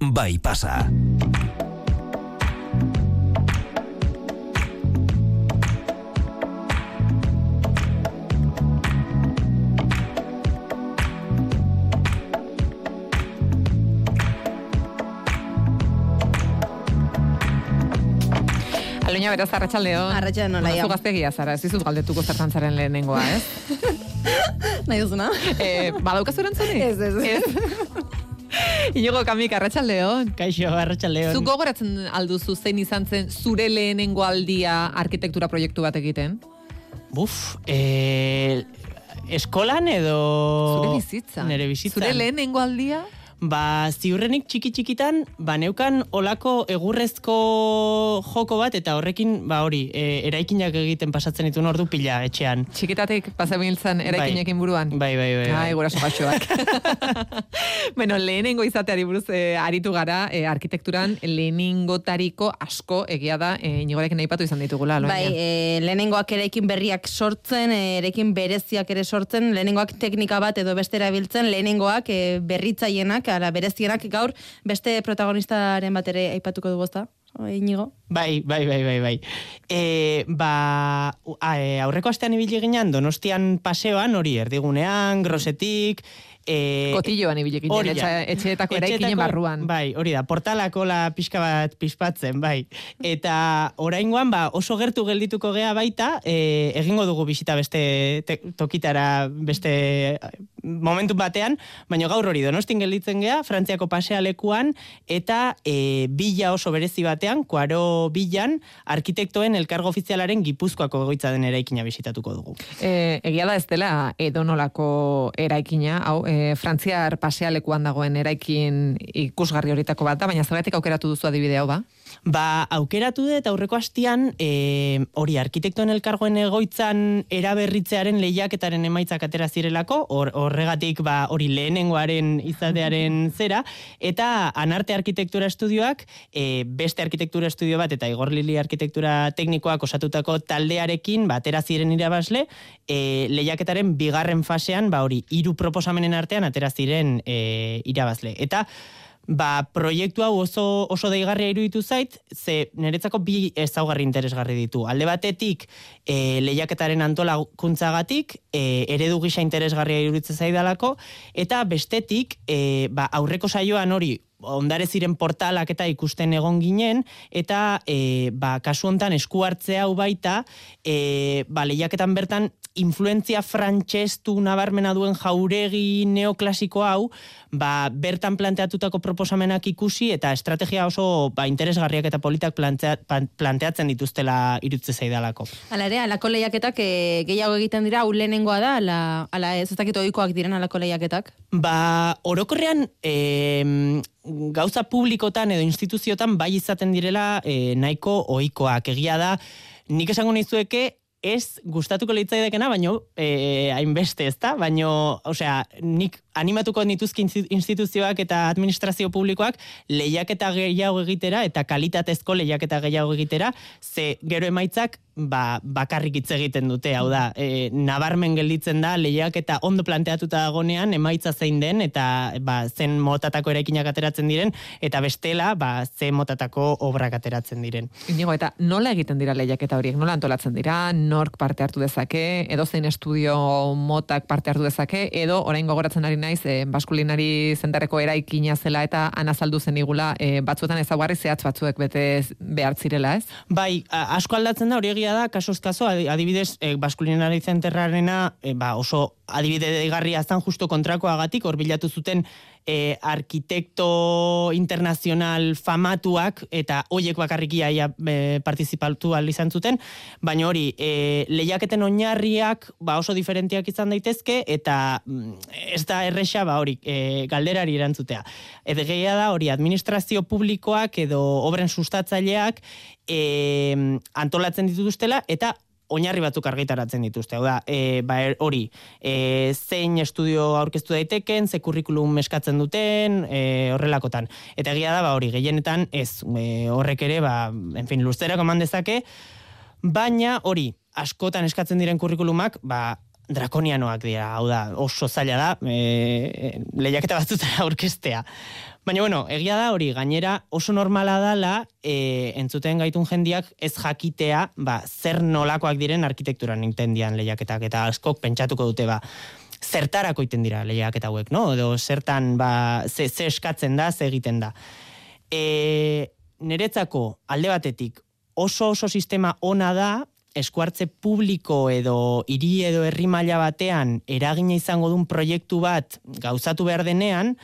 bai pasa. Aloina beraz, arratxaldeon. Arratxaldeon, nola, Bueno, ja. Zu gaztegia zara, ez dizut galdetuko zertan zaren lehenengoa, ez? Nahi duzuna? e, badaukazu erantzunik? Ez, ez. Inigo kamik, arratxaldeon. Kaixo, arratsaldeon. Zu gogoratzen alduzu zein izan zen zure lehenengo aldia arkitektura proiektu bat egiten? Buf, eh, eskolan edo... Zure bizitza. Nere bizitzan. Zure lehenengo aldia? Ba, ziurrenik txiki txikitan, ba, neukan olako egurrezko joko bat, eta horrekin, ba, hori, e, eraikinak egiten pasatzen dituen ordu pila etxean. Txikitatik pasabiltzan eraikinekin buruan? Bai, bai, bai. bai. Ai, guraso gaixoak. bueno, lehenengo izateari buruz eh, aritu gara, eh, arkitekturan lehenengotariko asko egia da eh, inigorekin aipatu izan ditugula. Aloña. Bai, e, lehenengoak eraikin berriak sortzen, e, eraikin bereziak ere sortzen, lehenengoak teknika bat edo beste erabiltzen, lehenengoak e, berritzaienak, ala berezienak gaur beste protagonistaren bat ere aipatuko dugu ezta? Inigo? Bai, bai, bai, bai, bai. E, ba, e, aurreko astean ibili ginean, donostian paseoan, hori, erdigunean, grosetik, e, Kotilloan ibili ginen, etxe- etxeetako eraikinen barruan. Bai, hori da, portalako la pixka bat pispatzen, bai. Eta oraingoan ba, oso gertu geldituko gea baita, e, egingo dugu bisita beste te, tokitara beste momentu batean, baina gaur hori donostin gelditzen gea, Frantziako pasealekuan, eta e, bila oso berezi batean, kuaro bilan, arkitektoen elkargo ofizialaren gipuzkoako egoitza den eraikina bisitatuko dugu. E, egia da ez dela edonolako eraikina, hau, e, Frantziar pasealekuan dagoen eraikin ikusgarri horitako bat da, baina zergatik aukeratu duzu adibide hau ba? Ba, aukeratu dut aurreko hastian, e, hori arkitektoen elkargoen egoitzan eraberritzearen lehiaketaren emaitzak atera zirelako, hor, horregatik ba, hori lehenengoaren izatearen zera, eta anarte arkitektura estudioak, e, beste arkitektura estudio bat eta Igor Lili arkitektura teknikoak osatutako taldearekin, ba, atera ziren irabazle, e, lehiaketaren bigarren fasean, ba, hori, hiru proposamenen artean atera ziren e, irabazle. Eta, Ba, proiektu hau oso, oso deigarria iruditu zait, ze niretzako bi ezaugarri interesgarri ditu. Alde batetik, e, lehiaketaren antolakuntzagatik, e, eredu gisa interesgarria iruditzen zaidalako, eta bestetik, e, ba, aurreko saioan hori, ondare ziren portalak eta ikusten egon ginen, eta e, ba, kasu hontan esku hartze hau baita, e, ba, lehiaketan bertan influentzia frantsestu nabarmena duen jauregi neoklasiko hau, ba, bertan planteatutako proposamenak ikusi eta estrategia oso ba, interesgarriak eta politak plantea, planteatzen dituztela irutze zaidalako. Hala ere, alako lehiaketak e, gehiago egiten dira, hau lehenengoa da, ala, ala ez ez dakit ohikoak diren alako lehiaketak? Ba, orokorrean em, gauza publikotan edo instituziotan bai izaten direla e, nahiko ohikoak. Egia da, nik esango nizueke ez gustatuko litzaidekena, baino e, hainbeste, ezta? Baino, osea, nik animatuko nituzki insti- instituzioak eta administrazio publikoak lehiaketa gehiago egitera eta kalitatezko lehiaketa gehiago egitera, ze gero emaitzak ba, bakarrik hitz egiten dute, hau da, e, nabarmen gelditzen da lehiaketa ondo planteatuta dagonean emaitza zein den eta ba, zen motatako eraikinak ateratzen diren eta bestela ba, ze motatako obrak ateratzen diren. Inigo, eta nola egiten dira lehiaketa horiek? Nola antolatzen dira? Nork parte hartu dezake? Edo zein estudio motak parte hartu dezake? Edo orain gogoratzen ari naiz, e, baskulinari zentareko eraikina zela eta anazaldu zen igula, e, batzuetan ezaguarri zehatz batzuek bete behar zirela, ez? Bai, asko aldatzen da, hori egia da, kasoz kaso, adi- adibidez, e, baskulinari zenterrarena e, ba, oso adibide deigarria zan justo kontrakoagatik, hor bilatu zuten e, arkitekto internazional famatuak eta hoiek bakarrik iaia e, partizipatu ahal izan zuten, baina hori, e, lehiaketen oinarriak ba, oso diferentiak izan daitezke eta mm, ez da erresa ba, hori, e, galderari erantzutea. Eta gehia da hori, administrazio publikoak edo obren sustatzaileak e, antolatzen dituztela eta oinarri batzuk argitaratzen dituzte. Hau da, e, ba, er- hori, e, zein estudio aurkeztu daiteken, ze kurrikulum eskatzen duten, e, horrelakotan. Eta egia da, ba, hori, gehienetan ez, e, horrek ere, ba, en fin, luzterako eman dezake, baina hori, askotan eskatzen diren kurrikulumak, ba, drakonianoak dira, hau da, oso zaila da, e, lehiaketa batzutara aurkestea. Baina, bueno, egia da hori, gainera oso normala dala, e, entzuten gaitun jendiak ez jakitea, ba, zer nolakoak diren arkitekturan intendian lehiaketak, eta askok pentsatuko dute, ba, zertarako iten dira lehiaketa hauek, no? Edo zertan, ba, ze, ze eskatzen da, ze egiten da. E, niretzako alde batetik oso oso sistema ona da, eskuartze publiko edo hiri edo herri maila batean eragina izango duen proiektu bat gauzatu behar denean,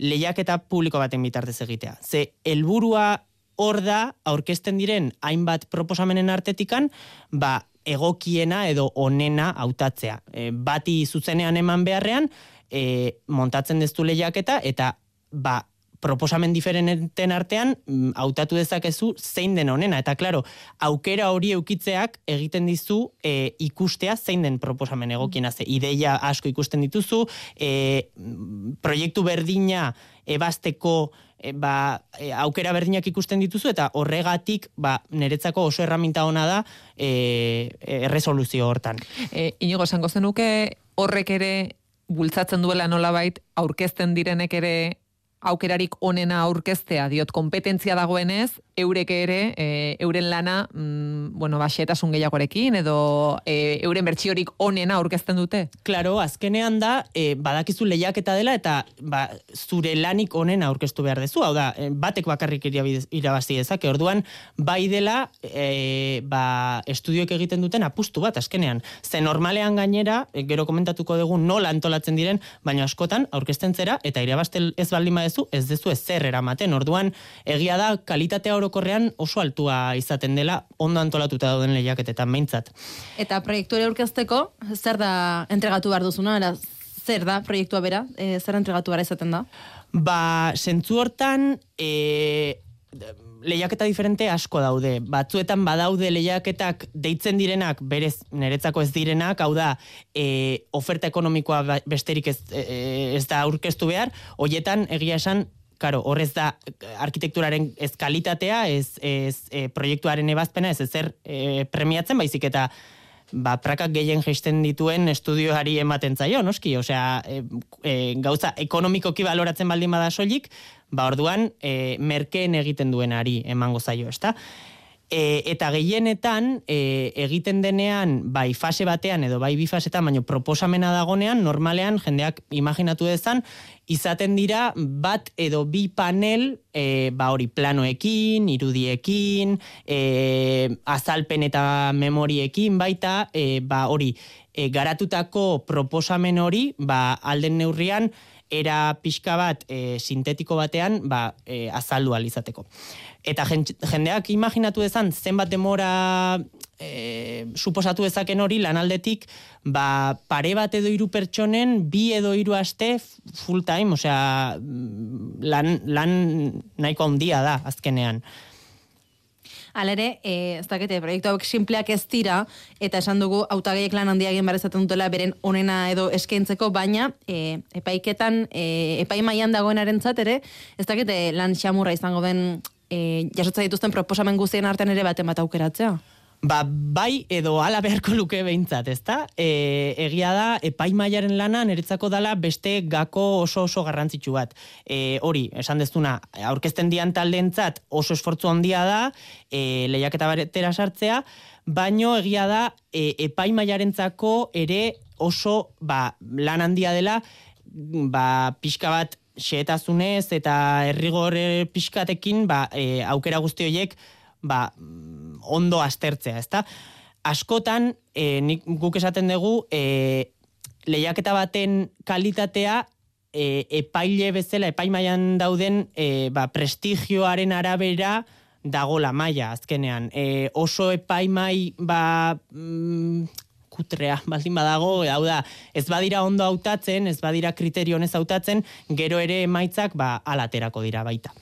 lehiaketa publiko baten bitartez egitea. Ze helburua hor da aurkezten diren hainbat proposamenen artetikan, ba egokiena edo onena hautatzea. E, bati zuzenean eman beharrean, e, montatzen deztu lehiaketa eta ba proposamen diferenten artean mm, hautatu dezakezu zein den honena eta claro aukera hori eukitzeak egiten dizu e, ikustea zein den proposamen egokiena ze ideia asko ikusten dituzu e, proiektu berdina ebasteko e, ba, e, aukera berdinak ikusten dituzu eta horregatik ba niretzako oso erraminta ona da e, erresoluzio hortan. E, inigo esango zenuke horrek ere bultzatzen duela nolabait aurkezten direnek ere aukerarik onena aurkeztea diot kompetentzia dagoenez, eurek ere, e, euren lana, mm, bueno, baxetasun gehiagorekin, edo e, euren bertsiorik onena aurkezten dute? Claro, azkenean da, e, badakizu lehiaketa dela, eta ba, zure lanik onena aurkeztu behar dezu, hau da, e, batek bakarrik irabazi dezake, orduan, bai dela, e, ba, estudioek egiten duten apustu bat, azkenean. Ze normalean gainera, e, gero komentatuko dugu nola antolatzen diren, baina askotan, aurkezten zera, eta irabazte ez baldin badezu, ez dezu ez zer eramaten. Orduan, egia da, kalitatea orokorrean oso altua izaten dela, ondo antolatuta dauden lehiaketetan meintzat. Eta proiektu aurkezteko, zer da entregatu behar duzuna, era, zer da proiektua bera, e, zer entregatu behar izaten da? Ba, sentzu hortan, e, lehiaketa diferente asko daude. Batzuetan badaude lehiaketak deitzen direnak, berez niretzako ez direnak, hau da, e, oferta ekonomikoa ba, besterik ez, e, e, ez da aurkeztu behar, hoietan egia esan, karo, horrez da arkitekturaren ez kalitatea, ez, ez e, proiektuaren ebazpena, ez ezer e, premiatzen, baizik eta ba, prakak gehien geisten dituen estudioari ematen zaio, noski? Osea, e, e, gauza ekonomikoki baloratzen baldin bada soilik, ba, orduan, e, merkeen egiten duenari emango zaio, ezta? E, eta gehienetan e, egiten denean bai fase batean edo bai bi fasetan baino proposamena dagonean normalean jendeak imaginatu dezan izaten dira bat edo bi panel e, ba hori planoekin, irudiekin, e, azalpen eta memoriekin baita e, ba hori e, garatutako proposamen hori ba alden neurrian era pixka bat e, sintetiko batean ba, e, azaldu alizateko. Eta jendeak imaginatu dezan zenbat demora e, suposatu dezaken hori lanaldetik ba, pare bat edo hiru pertsonen bi edo hiru aste full time, osea lan, lan nahiko handia da azkenean. Alere, e, ez dakete, proiektu hauek simpleak ez dira, eta esan dugu autagaiek lan handia egin barezaten dutela beren onena edo eskaintzeko, baina e, epaiketan, e, epai maian dagoenaren ere, ez dakete lan xamurra izango den e, jasotza dituzten proposamen guztien artean ere baten bat aukeratzea. Ba, bai edo ala beharko luke behintzat, ezta? E, egia da, epaimaiaren lana niretzako dala beste gako oso oso garrantzitsu bat. E, hori, esan dezuna, aurkezten dian taldeentzat oso esfortzu handia da, e, lehiaketa baretera sartzea, baino egia da, e, epaimaiarentzako ere oso ba, lan handia dela, ba, pixka bat xeetazunez eta errigor pixkatekin ba, e, aukera guzti horiek ba, ondo aztertzea, ezta? Askotan, e, nik guk esaten dugu, e, lehiaketa baten kalitatea e, epaile bezala, epaimaian dauden e, ba, prestigioaren arabera dago la maia, azkenean. E, oso epaimai ba, mm, kutrea baldin badago, hau da, ez badira ondo hautatzen, ez badira kriterio honez hautatzen, gero ere emaitzak ba alaterako dira baita.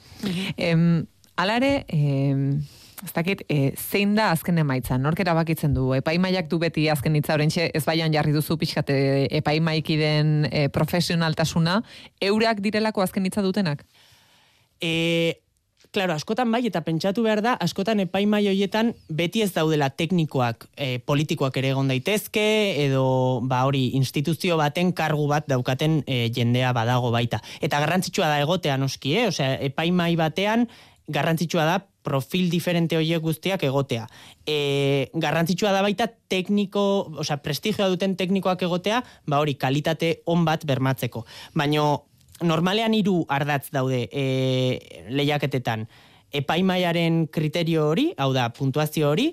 Em, alare, em, ez dakit, e, zein da azken emaitza, nork erabakitzen du, epaimaiak du beti azken hitza orentxe, ez baian jarri duzu pixkate epaimaiki den e, profesionaltasuna, eurak direlako azken hitza dutenak? E, Claro, askotan bai, eta pentsatu behar da, askotan epaimai hoietan beti ez daudela teknikoak, e, politikoak ere egon daitezke, edo ba hori instituzio baten kargu bat daukaten e, jendea badago baita. Eta garrantzitsua da egotea noski, eh? Osea, epaimai batean garrantzitsua da profil diferente horiek guztiak egotea. E, garrantzitsua da baita tekniko, osea, prestigioa duten teknikoak egotea, ba hori, kalitate on bat bermatzeko. Baino normalean hiru ardatz daude e, lehiaketetan. Epaimaiaren kriterio hori, hau da, puntuazio hori,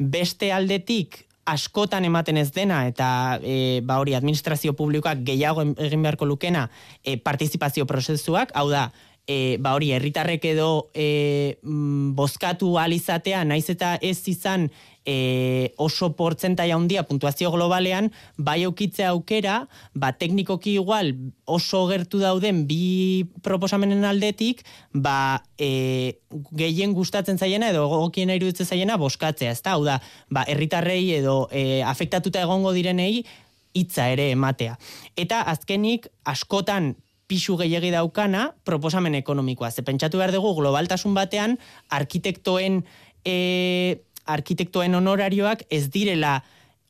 beste aldetik askotan ematen ez dena eta e, ba hori administrazio publikoak gehiago egin beharko lukena e, partizipazio prozesuak, hau da, e, ba hori herritarrek edo e, mm, bozkatu alizatea naiz eta ez izan e, oso portzentaia handia puntuazio globalean, bai aukitze aukera, ba teknikoki igual oso gertu dauden bi proposamenen aldetik, ba e, gehien gustatzen zaiena edo gogokien iruditzen zaiena boskatzea, ezta? Hau da, ba herritarrei edo e, afektatuta egongo direnei hitza ere ematea. Eta azkenik askotan pisu gehiegi daukana proposamen ekonomikoa. Ze pentsatu behar dugu globaltasun batean arkitektoen e, arkitektoen honorarioak ez direla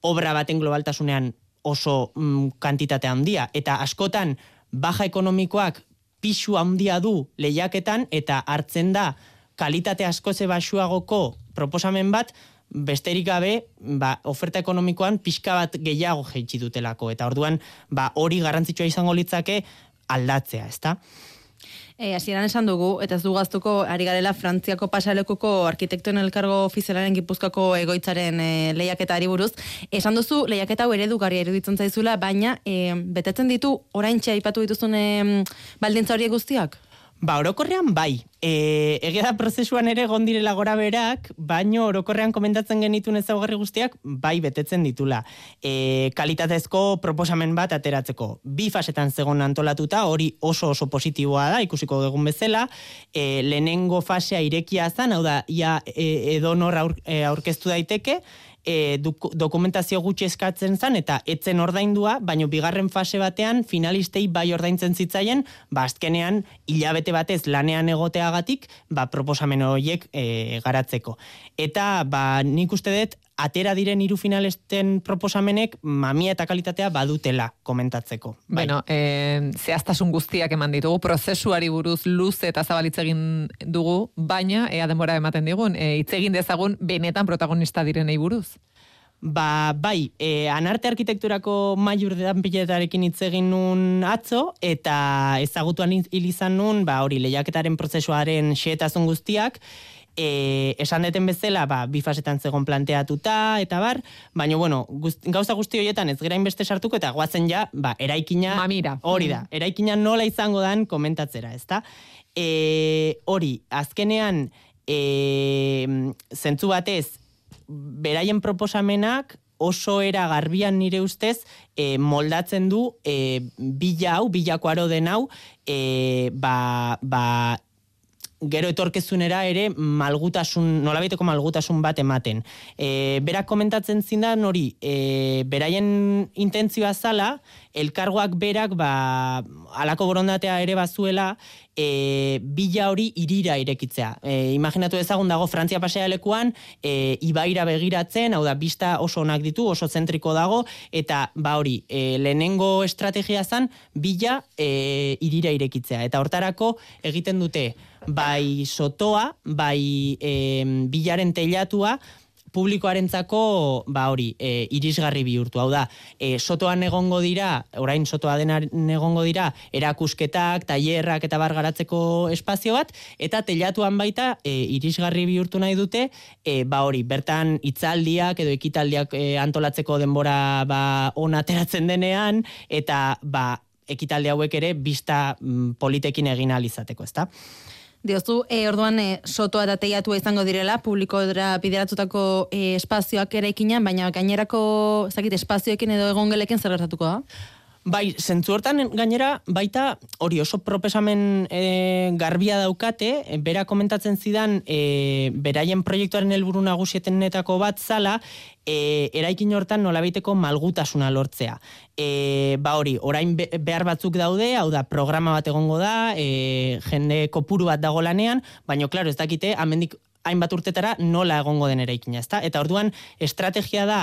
obra baten globaltasunean oso mm, kantitate handia. Eta askotan, baja ekonomikoak pisu handia du lehiaketan eta hartzen da kalitate asko ze basuagoko proposamen bat, besterik gabe, ba, oferta ekonomikoan pixka bat gehiago jeitsi dutelako. Eta orduan, ba, hori garrantzitsua izango litzake aldatzea, ezta? E, hasieran esan dugu, eta ez du gaztuko, ari garela Frantziako pasalekuko arkitektoen elkargo ofizialaren gipuzkako egoitzaren e, lehiaketa ari buruz. Esan duzu, lehiaketa hau eredugarria eruditzen zaizula, baina e, betetzen ditu orain aipatu dituzun e, baldintza horiek guztiak? Ba, orokorrean bai. E, egia da prozesuan ere gondirela gora berak, baino orokorrean komentatzen genitun ezaugarri guztiak, bai betetzen ditula. E, kalitatezko proposamen bat ateratzeko. Bi fasetan zegoen antolatuta, hori oso oso positiboa da, ikusiko dugun bezala. E, lehenengo fasea irekia zan, hau da, ia e, edonor aur, e, aurkeztu daiteke, e, dokumentazio gutxi eskatzen zen eta etzen ordaindua, baino bigarren fase batean finalistei bai ordaintzen zitzaien, ba azkenean hilabete batez lanean egoteagatik, ba proposamen horiek e, garatzeko. Eta ba nik uste dut atera diren hiru finalesten proposamenek mamia eta kalitatea badutela komentatzeko. Bai. Bueno, eh, zehaztasun guztiak eman ditugu, prozesuari buruz luze eta zabalitze egin dugu, baina ea denbora ematen digun, e, hitz egin dezagun benetan protagonista direnei buruz. Ba, bai, e, anarte arkitekturako maiur dedan piletarekin hitz egin nun atzo, eta ezagutuan hil izan nun, ba, hori lehiaketaren prozesuaren xeetazun guztiak, e, esan deten bezala, ba, bi fasetan zegon planteatuta, eta bar, baina, bueno, gauza guzti horietan ez gera inbeste sartuko, eta guazen ja, ba, eraikina... Mamira. Hori da, mm. eraikina nola izango dan komentatzera, ezta? E, hori, azkenean, e, zentzu batez, beraien proposamenak, oso era garbian nire ustez e, moldatzen du e, bila hau, bilako aro den hau, e, ba, ba, gero etorkezunera ere malgutasun, nolabaiteko malgutasun bat ematen. E, berak komentatzen zindan hori, e, beraien intentzioa zala, elkargoak berak ba, alako borondatea ere bazuela, e, bila hori irira irekitzea. E, imaginatu ezagun dago Frantzia pasea lekuan, e, ibaira begiratzen, hau da, bista oso onak ditu, oso zentriko dago, eta ba hori, e, lehenengo estrategia zan, bila e, irira irekitzea. Eta hortarako egiten dute, bai sotoa, bai e, bilaren teilatua, publikoarentzako ba hori e, irisgarri bihurtu hau da e, sotoan egongo dira orain sotoa dena egongo dira erakusketak tailerrak eta bar garatzeko espazio bat eta teilatuan baita e, irisgarri bihurtu nahi dute e, ba hori bertan hitzaldiak edo ekitaldiak e, antolatzeko denbora ba on ateratzen denean eta ba ekitaldi hauek ere bista mm, politekin egin alizateko, ezta? Diozu, e, orduan, e, sotoa eta teiatua izango direla, publiko dira bideratutako e, espazioak ere ikinan, baina gainerako, zakit, espazioekin edo egongelekin zer gertatuko da? Bai, zentzu hortan gainera baita hori oso proposamen e, garbia daukate, bera komentatzen zidan e, beraien proiektuaren helburu nagusietenetako bat zala, e, eraikin hortan nolabiteko malgutasuna lortzea. E, ba hori, orain behar batzuk daude, hau da programa bat egongo da, e, jende kopuru bat dago lanean, baina klaro ez dakite, amendik hainbat urtetara nola egongo den eraikina, ezta? Eta orduan estrategia da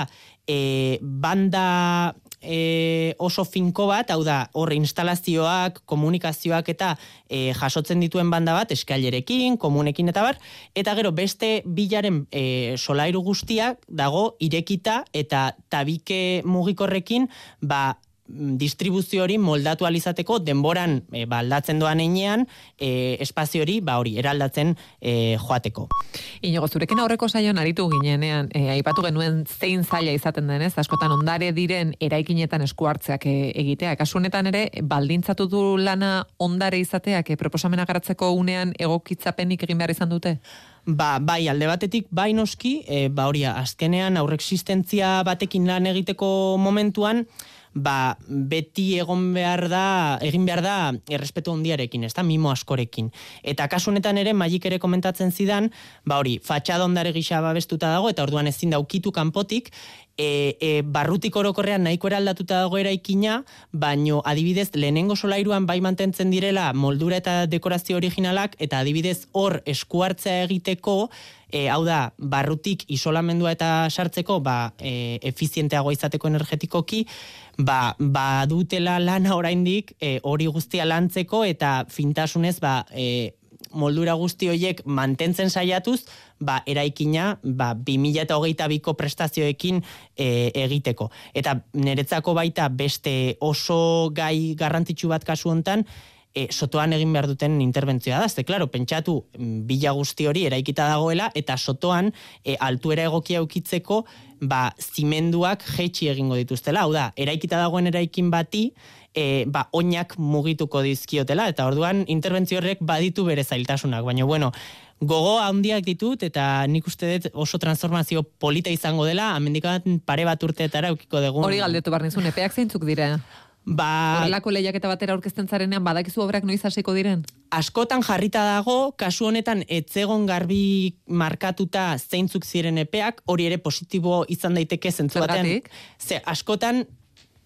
e, banda e, oso finko bat, hau da, horre instalazioak, komunikazioak eta e, jasotzen dituen banda bat, eskailerekin, komunekin eta bar, eta gero beste bilaren e, solairu guztiak dago irekita eta tabike mugikorrekin, ba, distribuzio hori moldatu alizateko denboran e, ba, aldatzen doan einean e, espazio hori ba hori eraldatzen e, joateko. Inigo, zurekin aurreko saioan aritu ginenean, e, aipatu genuen zein zaila izaten denez, askotan ondare diren eraikinetan esku hartzeak e, egitea. Kasu honetan ere, baldintzatu du lana ondare izateak e, proposamena garatzeko unean egokitzapenik egin behar izan dute? Ba, bai, alde batetik, bai noski, e, ba hori, azkenean aurreksistentzia batekin lan egiteko momentuan, ba, beti egon behar da, egin behar da errespetu hondiarekin, ez da, mimo askorekin. Eta kasunetan ere, magik ere komentatzen zidan, ba hori, fatxada ondare gisa babestuta dago, eta orduan ezin daukitu kanpotik, e, e, barrutik orokorrean nahiko eraldatuta dago eraikina, baino adibidez lehenengo solairuan bai mantentzen direla moldura eta dekorazio originalak, eta adibidez hor eskuartzea egiteko, e, hau da, barrutik isolamendua eta sartzeko, ba, e, efizienteagoa izateko energetikoki, ba, ba dutela lana oraindik e, hori guztia lantzeko eta fintasunez ba, e, moldura guzti horiek mantentzen saiatuz, ba, eraikina ba, 2008 biko prestazioekin e, egiteko. Eta niretzako baita beste oso gai garrantzitsu bat kasu hontan, e, sotoan egin behar duten interbentzioa da. Ze, klaro, pentsatu mm, bila guzti hori eraikita dagoela, eta sotoan e, altuera egokia ukitzeko ba, zimenduak jetxi egingo dituztela. Hau da, eraikita dagoen eraikin bati, e, ba, oinak mugituko dizkiotela, eta orduan interbentzio horrek baditu bere zailtasunak. Baina, bueno, gogo handiak ditut, eta nik uste dut oso transformazio polita izango dela, amendikat pare bat urteetara ukiko dugu. Hori galdetu barnizun, epeak zeintzuk dire? Ba, Horrelako lehiaketa batera aurkezten zarenean, badakizu obrak noiz hasiko diren? Askotan jarrita dago, kasu honetan etzegon garbi markatuta zeintzuk ziren epeak, hori ere positibo izan daiteke zentzu batean. Ze, askotan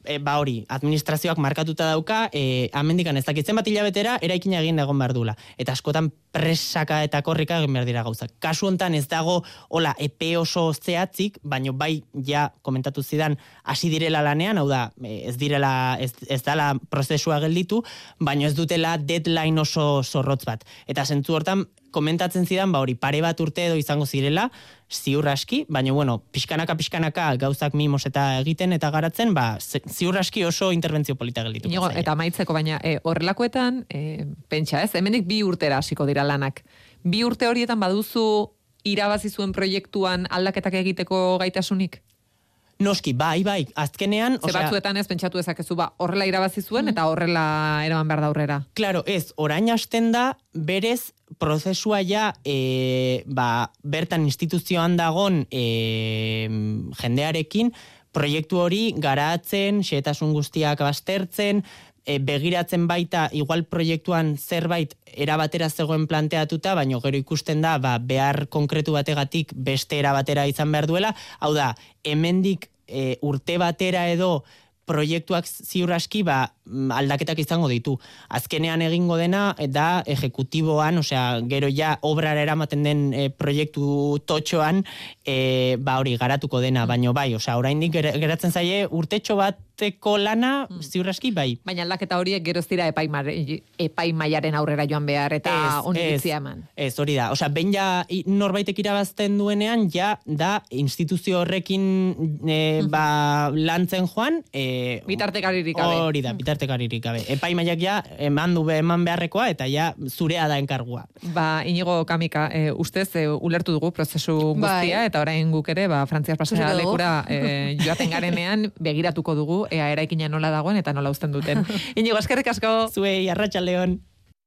e, ba hori, administrazioak markatuta dauka, e, amendikan ez dakitzen bat hilabetera, eraikina egin dagoen behar dula. Eta askotan presaka eta korrika egin behar dira gauzak. Kasu hontan ez dago, hola, epe oso zehatzik, baino bai, ja, komentatu zidan, hasi direla lanean, hau da, e, ez direla, ez, ez dala prozesua gelditu, baino ez dutela deadline oso zorrotz bat. Eta zentzu hortan, komentatzen zidan, ba hori, pare bat urte edo izango zirela, ziur aski, baina bueno, pixkanaka pixkanaka gauzak mimos eta egiten eta garatzen, ba, ziur aski oso interbentzio polita gelditu. eta maitzeko, baina e, horrelakoetan, e, pentsa ez, hemenik bi urtera hasiko dira lanak. Bi urte horietan baduzu irabazi zuen proiektuan aldaketak egiteko gaitasunik? Noski, bai, bai, azkenean... Zer batzuetan ez pentsatu ezakezu, ba, horrela irabazi zuen eta horrela eraman behar da aurrera. Claro, ez, orain hasten da, berez, prozesua ja, e, ba, bertan instituzioan dagon e, jendearekin, proiektu hori garatzen, xetasun guztiak bastertzen, e, begiratzen baita igual proiektuan zerbait erabatera zegoen planteatuta, baina gero ikusten da ba, behar konkretu bategatik beste erabatera izan behar duela. Hau da, hemendik e, urte batera edo proiektuak ziur aski ba, mm, aldaketak izango ditu. Azkenean egingo dena da ejekutiboan, osea, gero ja obrara eramaten den e, proiektu totxoan, e, ba hori garatuko dena, baino bai, osea, oraindik geratzen zaie urtetxo bat egiteko lana mm. ziurraski bai. Baina aldaketa horiek geroz dira epai, epai maiaren aurrera joan behar eta onibitzia eman. Ez, hori da. Osa, ben ja norbaitek irabazten duenean, ja da instituzio horrekin e, ba, lantzen joan. E, bitartekaririk gabe. Hori da, bitartekaririk gabe. Epai maiak ja eman du eman beharrekoa eta ja zurea da enkargua. Ba, inigo kamika, e, ustez, e, ulertu dugu prozesu bai. guztia eta orain guk ere, ba, frantziaz pasera lekura e, joaten garenean begiratuko dugu ea eraikina nola dagoen eta nola uzten duten. Inigo, eskerrik asko. Zuei, arratsaldeon.